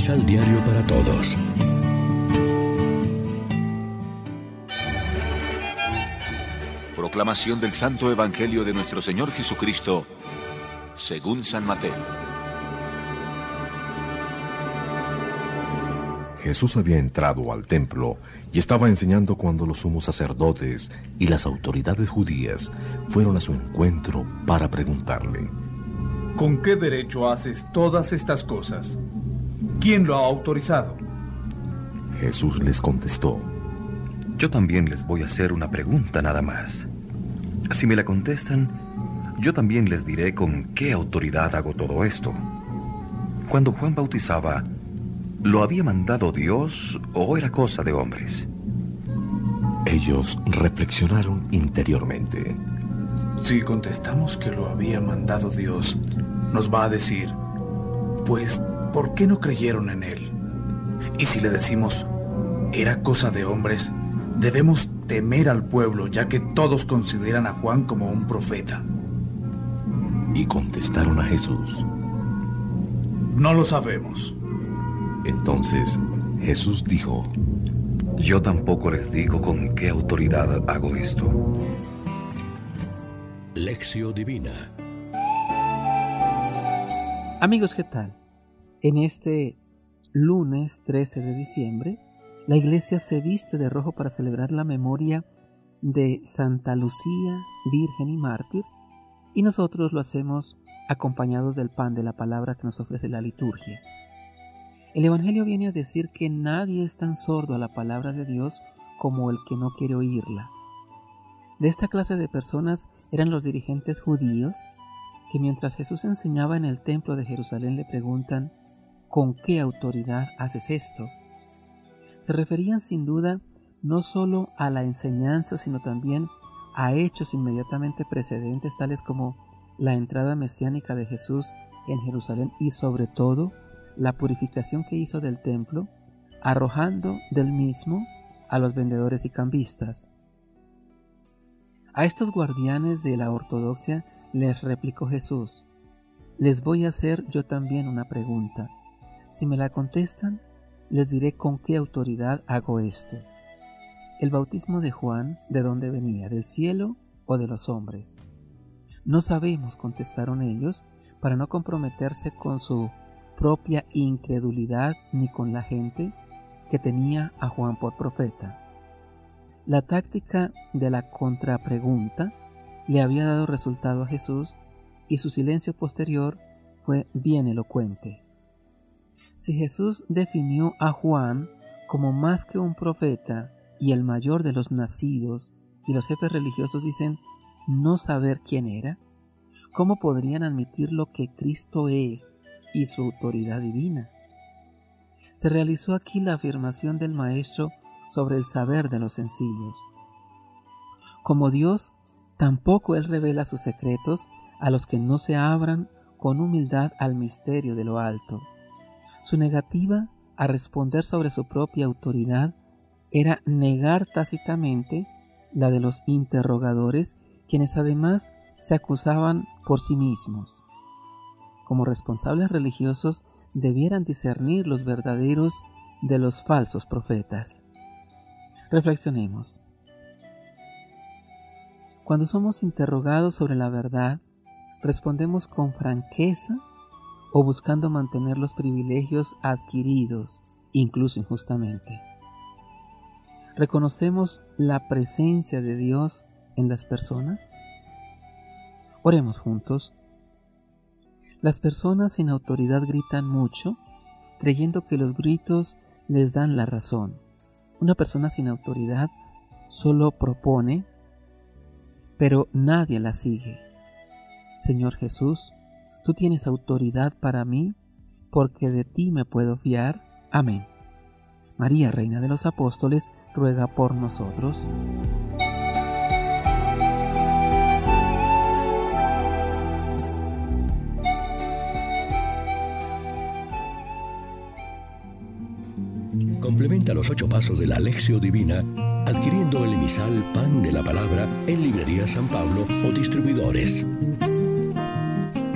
Misal Diario para Todos. Proclamación del Santo Evangelio de nuestro Señor Jesucristo, según San Mateo. Jesús había entrado al templo y estaba enseñando cuando los sumos sacerdotes y las autoridades judías fueron a su encuentro para preguntarle, ¿Con qué derecho haces todas estas cosas? ¿Quién lo ha autorizado? Jesús les contestó, Yo también les voy a hacer una pregunta nada más. Si me la contestan, yo también les diré con qué autoridad hago todo esto. Cuando Juan bautizaba, ¿lo había mandado Dios o era cosa de hombres? Ellos reflexionaron interiormente. Si contestamos que lo había mandado Dios, nos va a decir, pues, ¿por qué no creyeron en Él? Y si le decimos, era cosa de hombres, debemos temer al pueblo, ya que todos consideran a Juan como un profeta. Y contestaron a Jesús. No lo sabemos. Entonces Jesús dijo, Yo tampoco les digo con qué autoridad hago esto. Lección Divina. Amigos, ¿qué tal? En este lunes 13 de diciembre, la iglesia se viste de rojo para celebrar la memoria de Santa Lucía, Virgen y Mártir, y nosotros lo hacemos acompañados del pan de la palabra que nos ofrece la liturgia. El Evangelio viene a decir que nadie es tan sordo a la palabra de Dios como el que no quiere oírla. De esta clase de personas eran los dirigentes judíos que mientras Jesús enseñaba en el templo de Jerusalén le preguntan, ¿con qué autoridad haces esto? Se referían sin duda no solo a la enseñanza, sino también a hechos inmediatamente precedentes, tales como la entrada mesiánica de Jesús en Jerusalén y sobre todo la purificación que hizo del templo, arrojando del mismo a los vendedores y cambistas. A estos guardianes de la ortodoxia les replicó Jesús, les voy a hacer yo también una pregunta. Si me la contestan, les diré con qué autoridad hago esto. ¿El bautismo de Juan de dónde venía? ¿Del cielo o de los hombres? No sabemos, contestaron ellos, para no comprometerse con su propia incredulidad ni con la gente que tenía a Juan por profeta. La táctica de la contrapregunta le había dado resultado a Jesús y su silencio posterior fue bien elocuente. Si Jesús definió a Juan como más que un profeta y el mayor de los nacidos, y los jefes religiosos dicen no saber quién era, ¿cómo podrían admitir lo que Cristo es y su autoridad divina? Se realizó aquí la afirmación del Maestro sobre el saber de los sencillos. Como Dios, tampoco Él revela sus secretos a los que no se abran con humildad al misterio de lo alto. Su negativa a responder sobre su propia autoridad era negar tácitamente la de los interrogadores, quienes además se acusaban por sí mismos. Como responsables religiosos debieran discernir los verdaderos de los falsos profetas. Reflexionemos. Cuando somos interrogados sobre la verdad, respondemos con franqueza o buscando mantener los privilegios adquiridos, incluso injustamente. ¿Reconocemos la presencia de Dios en las personas? Oremos juntos. Las personas sin autoridad gritan mucho, creyendo que los gritos les dan la razón. Una persona sin autoridad solo propone, pero nadie la sigue. Señor Jesús, tú tienes autoridad para mí, porque de ti me puedo fiar. Amén. María, Reina de los Apóstoles, ruega por nosotros. Complementa los ocho pasos de la Alexio Divina adquiriendo el emisal Pan de la Palabra en Librería San Pablo o Distribuidores.